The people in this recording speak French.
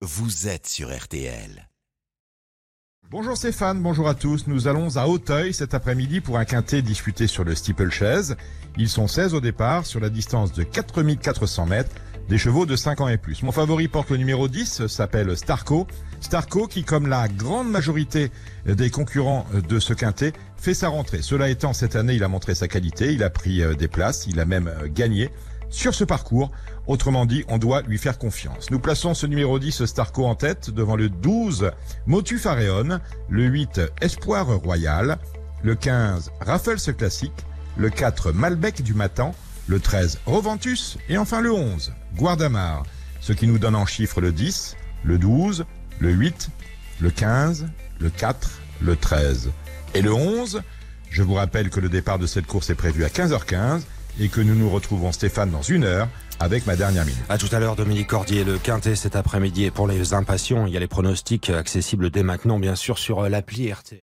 vous êtes sur RTL. Bonjour Stéphane, bonjour à tous. Nous allons à Auteuil cet après-midi pour un quintet disputé sur le steeplechase. Ils sont 16 au départ sur la distance de 4400 mètres, des chevaux de 5 ans et plus. Mon favori porte le numéro 10, s'appelle Starco. Starco qui, comme la grande majorité des concurrents de ce quintet, fait sa rentrée. Cela étant, cette année, il a montré sa qualité, il a pris euh, des places, il a même euh, gagné sur ce parcours. Autrement dit, on doit lui faire confiance. Nous plaçons ce numéro 10 Starco en tête devant le 12 Motu Faréon, le 8 Espoir Royal, le 15 Raffles Classique, le 4 Malbec du Matin, le 13 Roventus et enfin le 11 Guardamar. Ce qui nous donne en chiffres le 10, le 12, le 8, le 15, le 4, le 13 et le 11. Je vous rappelle que le départ de cette course est prévu à 15h15 et que nous nous retrouvons Stéphane dans une heure avec ma dernière minute. À tout à l'heure, Dominique Cordier, le quintet cet après-midi. Et pour les impatients, il y a les pronostics accessibles dès maintenant, bien sûr, sur l'appli RT.